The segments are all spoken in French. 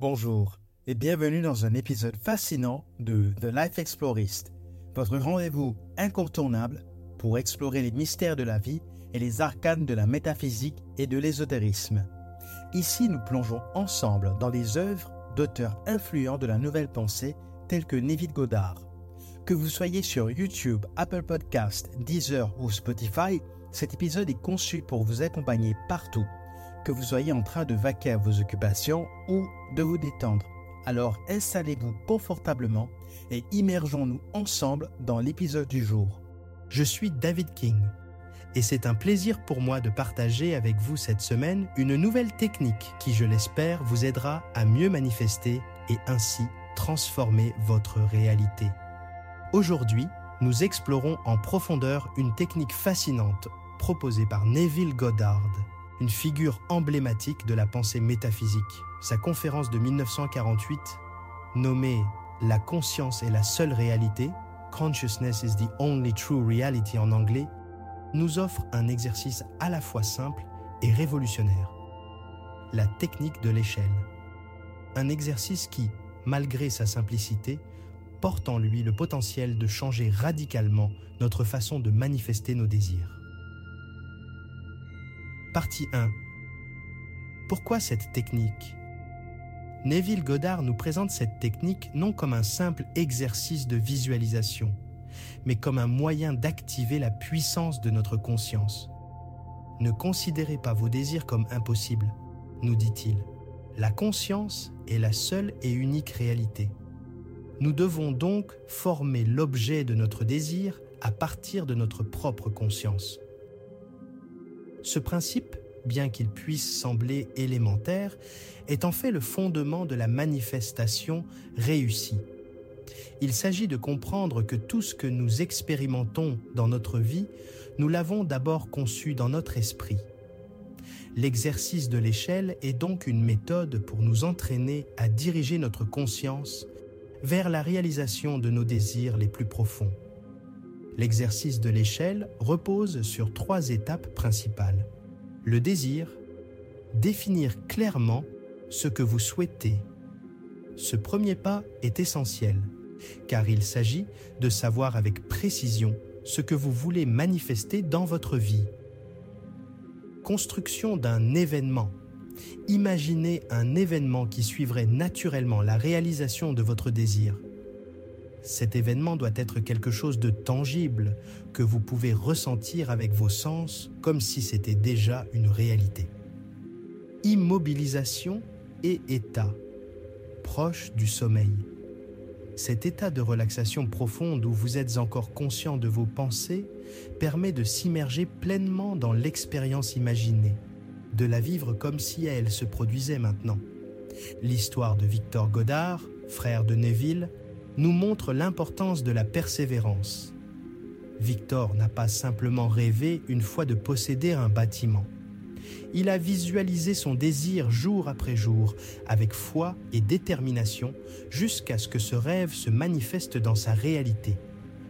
Bonjour et bienvenue dans un épisode fascinant de The Life Explorist, votre rendez-vous incontournable pour explorer les mystères de la vie et les arcanes de la métaphysique et de l'ésotérisme. Ici, nous plongeons ensemble dans les œuvres d'auteurs influents de la nouvelle pensée tels que Neville Goddard. Que vous soyez sur YouTube, Apple Podcast, Deezer ou Spotify, cet épisode est conçu pour vous accompagner partout que vous soyez en train de vaquer à vos occupations ou de vous détendre. Alors installez-vous confortablement et immergeons-nous ensemble dans l'épisode du jour. Je suis David King et c'est un plaisir pour moi de partager avec vous cette semaine une nouvelle technique qui, je l'espère, vous aidera à mieux manifester et ainsi transformer votre réalité. Aujourd'hui, nous explorons en profondeur une technique fascinante proposée par Neville Goddard une figure emblématique de la pensée métaphysique. Sa conférence de 1948, nommée La conscience est la seule réalité, Consciousness is the only true reality en anglais, nous offre un exercice à la fois simple et révolutionnaire. La technique de l'échelle. Un exercice qui, malgré sa simplicité, porte en lui le potentiel de changer radicalement notre façon de manifester nos désirs. Partie 1. Pourquoi cette technique? Neville Goddard nous présente cette technique non comme un simple exercice de visualisation, mais comme un moyen d'activer la puissance de notre conscience. Ne considérez pas vos désirs comme impossibles, nous dit-il. La conscience est la seule et unique réalité. Nous devons donc former l'objet de notre désir à partir de notre propre conscience. Ce principe, bien qu'il puisse sembler élémentaire, est en fait le fondement de la manifestation réussie. Il s'agit de comprendre que tout ce que nous expérimentons dans notre vie, nous l'avons d'abord conçu dans notre esprit. L'exercice de l'échelle est donc une méthode pour nous entraîner à diriger notre conscience vers la réalisation de nos désirs les plus profonds. L'exercice de l'échelle repose sur trois étapes principales. Le désir, définir clairement ce que vous souhaitez. Ce premier pas est essentiel, car il s'agit de savoir avec précision ce que vous voulez manifester dans votre vie. Construction d'un événement. Imaginez un événement qui suivrait naturellement la réalisation de votre désir. Cet événement doit être quelque chose de tangible que vous pouvez ressentir avec vos sens comme si c'était déjà une réalité. Immobilisation et état, proche du sommeil. Cet état de relaxation profonde où vous êtes encore conscient de vos pensées permet de s'immerger pleinement dans l'expérience imaginée, de la vivre comme si elle se produisait maintenant. L'histoire de Victor Godard, frère de Neville, nous montre l'importance de la persévérance. Victor n'a pas simplement rêvé une fois de posséder un bâtiment. Il a visualisé son désir jour après jour, avec foi et détermination, jusqu'à ce que ce rêve se manifeste dans sa réalité.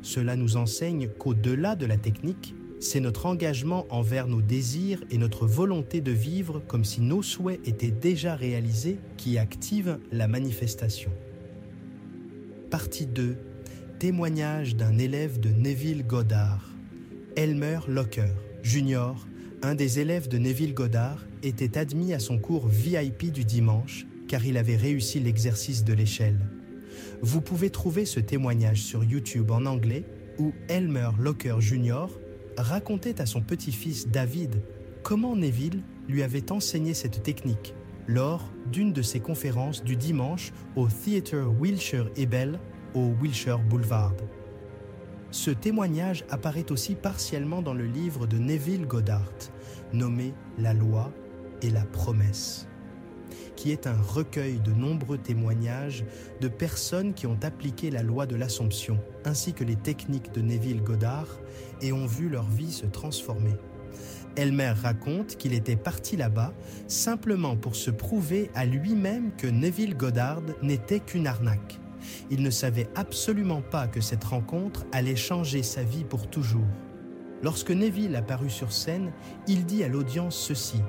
Cela nous enseigne qu'au-delà de la technique, c'est notre engagement envers nos désirs et notre volonté de vivre comme si nos souhaits étaient déjà réalisés qui active la manifestation. Partie 2. Témoignage d'un élève de Neville Goddard. Elmer Locker, junior, un des élèves de Neville Goddard, était admis à son cours VIP du dimanche car il avait réussi l'exercice de l'échelle. Vous pouvez trouver ce témoignage sur YouTube en anglais où Elmer Locker Jr. racontait à son petit-fils David comment Neville lui avait enseigné cette technique lors d'une de ses conférences du dimanche au Theatre Wilshire Ebel au Wilshire Boulevard. Ce témoignage apparaît aussi partiellement dans le livre de Neville Goddard, nommé La loi et la promesse, qui est un recueil de nombreux témoignages de personnes qui ont appliqué la loi de l'Assomption, ainsi que les techniques de Neville Goddard, et ont vu leur vie se transformer. Elmer raconte qu'il était parti là-bas simplement pour se prouver à lui-même que Neville Goddard n'était qu'une arnaque. Il ne savait absolument pas que cette rencontre allait changer sa vie pour toujours. Lorsque Neville apparut sur scène, il dit à l'audience ceci.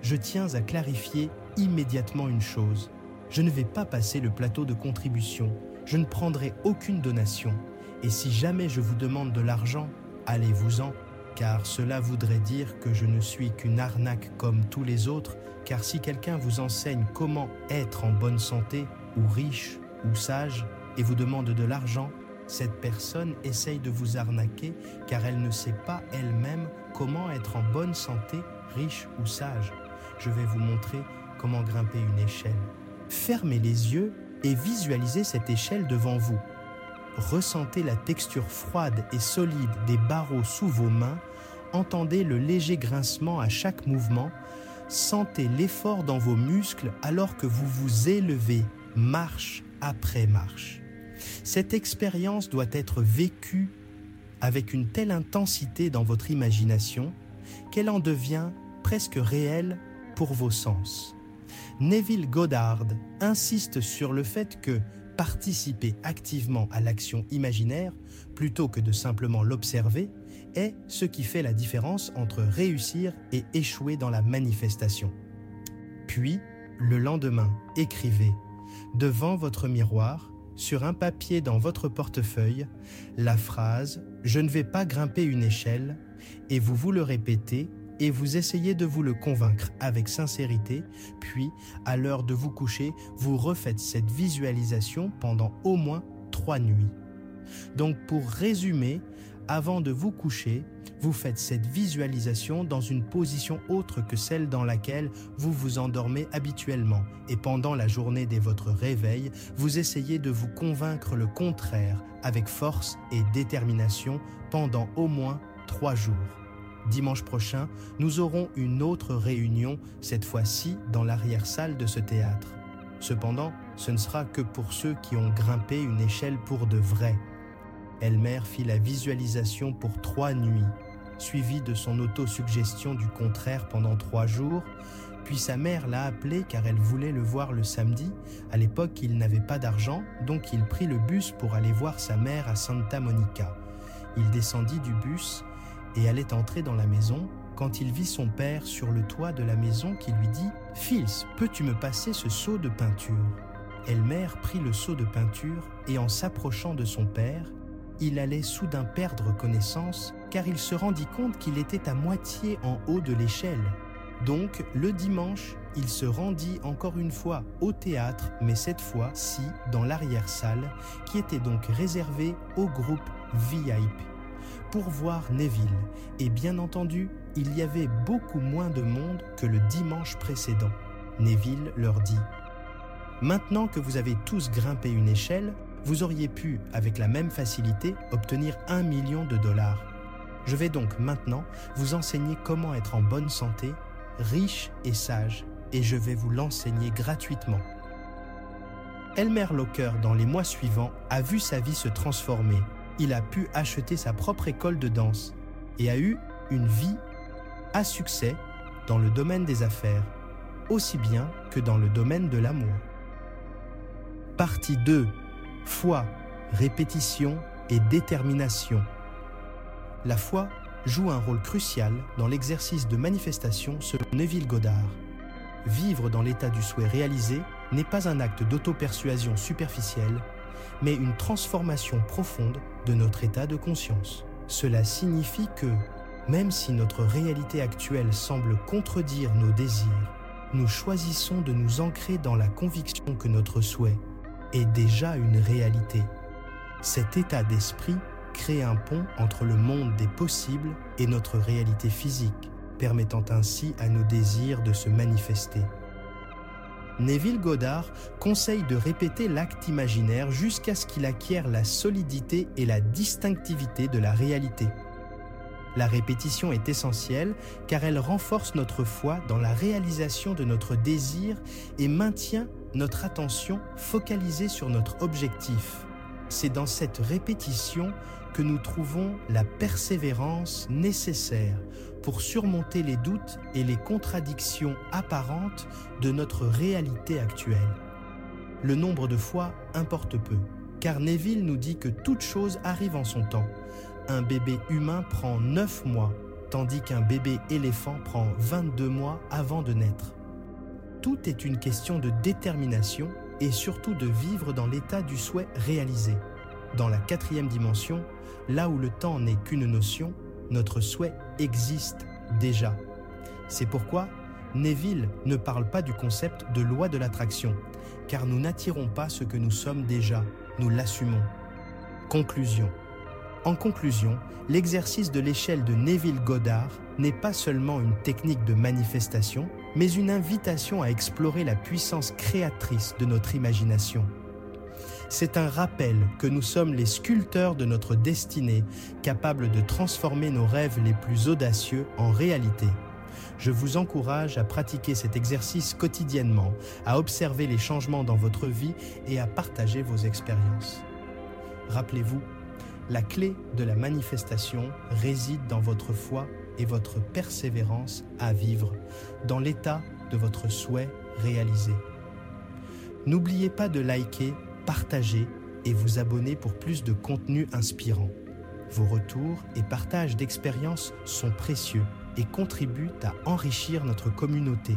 Je tiens à clarifier immédiatement une chose. Je ne vais pas passer le plateau de contribution. Je ne prendrai aucune donation. Et si jamais je vous demande de l'argent, allez-vous-en, car cela voudrait dire que je ne suis qu'une arnaque comme tous les autres, car si quelqu'un vous enseigne comment être en bonne santé, ou riche, ou sage, et vous demande de l'argent, cette personne essaye de vous arnaquer car elle ne sait pas elle-même comment être en bonne santé, riche ou sage. Je vais vous montrer comment grimper une échelle. Fermez les yeux et visualisez cette échelle devant vous. Ressentez la texture froide et solide des barreaux sous vos mains, entendez le léger grincement à chaque mouvement, sentez l'effort dans vos muscles alors que vous vous élevez marche après marche. Cette expérience doit être vécue avec une telle intensité dans votre imagination qu'elle en devient presque réelle pour vos sens. Neville Goddard insiste sur le fait que participer activement à l'action imaginaire, plutôt que de simplement l'observer, est ce qui fait la différence entre réussir et échouer dans la manifestation. Puis, le lendemain, écrivez, devant votre miroir, sur un papier dans votre portefeuille, la phrase ⁇ Je ne vais pas grimper une échelle ⁇ et vous vous le répétez et vous essayez de vous le convaincre avec sincérité, puis, à l'heure de vous coucher, vous refaites cette visualisation pendant au moins trois nuits. Donc pour résumer, avant de vous coucher, vous faites cette visualisation dans une position autre que celle dans laquelle vous vous endormez habituellement. Et pendant la journée de votre réveil, vous essayez de vous convaincre le contraire avec force et détermination pendant au moins trois jours. Dimanche prochain, nous aurons une autre réunion, cette fois-ci dans l'arrière-salle de ce théâtre. Cependant, ce ne sera que pour ceux qui ont grimpé une échelle pour de vrai. Elmer fit la visualisation pour trois nuits, suivie de son autosuggestion du contraire pendant trois jours, puis sa mère l'a appelé car elle voulait le voir le samedi. À l'époque, il n'avait pas d'argent, donc il prit le bus pour aller voir sa mère à Santa Monica. Il descendit du bus et allait entrer dans la maison quand il vit son père sur le toit de la maison qui lui dit « Fils, peux-tu me passer ce seau de peinture ?» Elmer prit le seau de peinture et en s'approchant de son père, il allait soudain perdre connaissance car il se rendit compte qu'il était à moitié en haut de l'échelle. Donc, le dimanche, il se rendit encore une fois au théâtre, mais cette fois-ci dans l'arrière-salle, qui était donc réservée au groupe VIP, pour voir Neville. Et bien entendu, il y avait beaucoup moins de monde que le dimanche précédent. Neville leur dit Maintenant que vous avez tous grimpé une échelle, vous auriez pu, avec la même facilité, obtenir un million de dollars. Je vais donc maintenant vous enseigner comment être en bonne santé, riche et sage, et je vais vous l'enseigner gratuitement. Elmer Locker, dans les mois suivants, a vu sa vie se transformer. Il a pu acheter sa propre école de danse et a eu une vie à succès dans le domaine des affaires, aussi bien que dans le domaine de l'amour. Partie 2 foi, répétition et détermination. La foi joue un rôle crucial dans l'exercice de manifestation selon Neville Goddard. Vivre dans l'état du souhait réalisé n'est pas un acte d'auto-persuasion superficielle, mais une transformation profonde de notre état de conscience. Cela signifie que, même si notre réalité actuelle semble contredire nos désirs, nous choisissons de nous ancrer dans la conviction que notre souhait est déjà une réalité. Cet état d'esprit crée un pont entre le monde des possibles et notre réalité physique, permettant ainsi à nos désirs de se manifester. Neville Goddard conseille de répéter l'acte imaginaire jusqu'à ce qu'il acquiert la solidité et la distinctivité de la réalité. La répétition est essentielle car elle renforce notre foi dans la réalisation de notre désir et maintient notre attention focalisée sur notre objectif. C'est dans cette répétition que nous trouvons la persévérance nécessaire pour surmonter les doutes et les contradictions apparentes de notre réalité actuelle. Le nombre de fois importe peu, car Neville nous dit que toute chose arrive en son temps. Un bébé humain prend 9 mois, tandis qu'un bébé éléphant prend 22 mois avant de naître Tout est une question de détermination et surtout de vivre dans l'état du souhait réalisé. Dans la quatrième dimension, là où le temps n'est qu'une notion, notre souhait existe déjà. C'est pourquoi Neville ne parle pas du concept de loi de l'attraction, car nous n'attirons pas ce que nous sommes déjà, nous l'assumons. Conclusion. En conclusion, l'exercice de l'échelle de Neville Goddard n'est pas seulement une technique de manifestation, mais une invitation à explorer la puissance créatrice de notre imagination. C'est un rappel que nous sommes les sculpteurs de notre destinée, capables de transformer nos rêves les plus audacieux en réalité. Je vous encourage à pratiquer cet exercice quotidiennement, à observer les changements dans votre vie et à partager vos expériences. Rappelez-vous, la clé de la manifestation réside dans votre foi et votre persévérance à vivre, dans l'état de votre souhait réalisé. N'oubliez pas de liker, partager et vous abonner pour plus de contenu inspirant. Vos retours et partages d'expériences sont précieux et contribuent à enrichir notre communauté.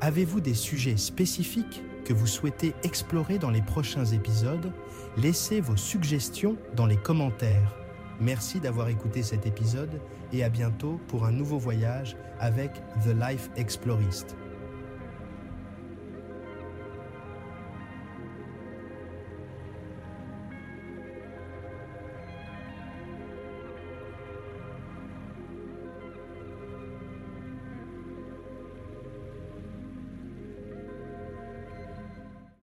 Avez-vous des sujets spécifiques? Que vous souhaitez explorer dans les prochains épisodes Laissez vos suggestions dans les commentaires. Merci d'avoir écouté cet épisode et à bientôt pour un nouveau voyage avec The Life Explorist.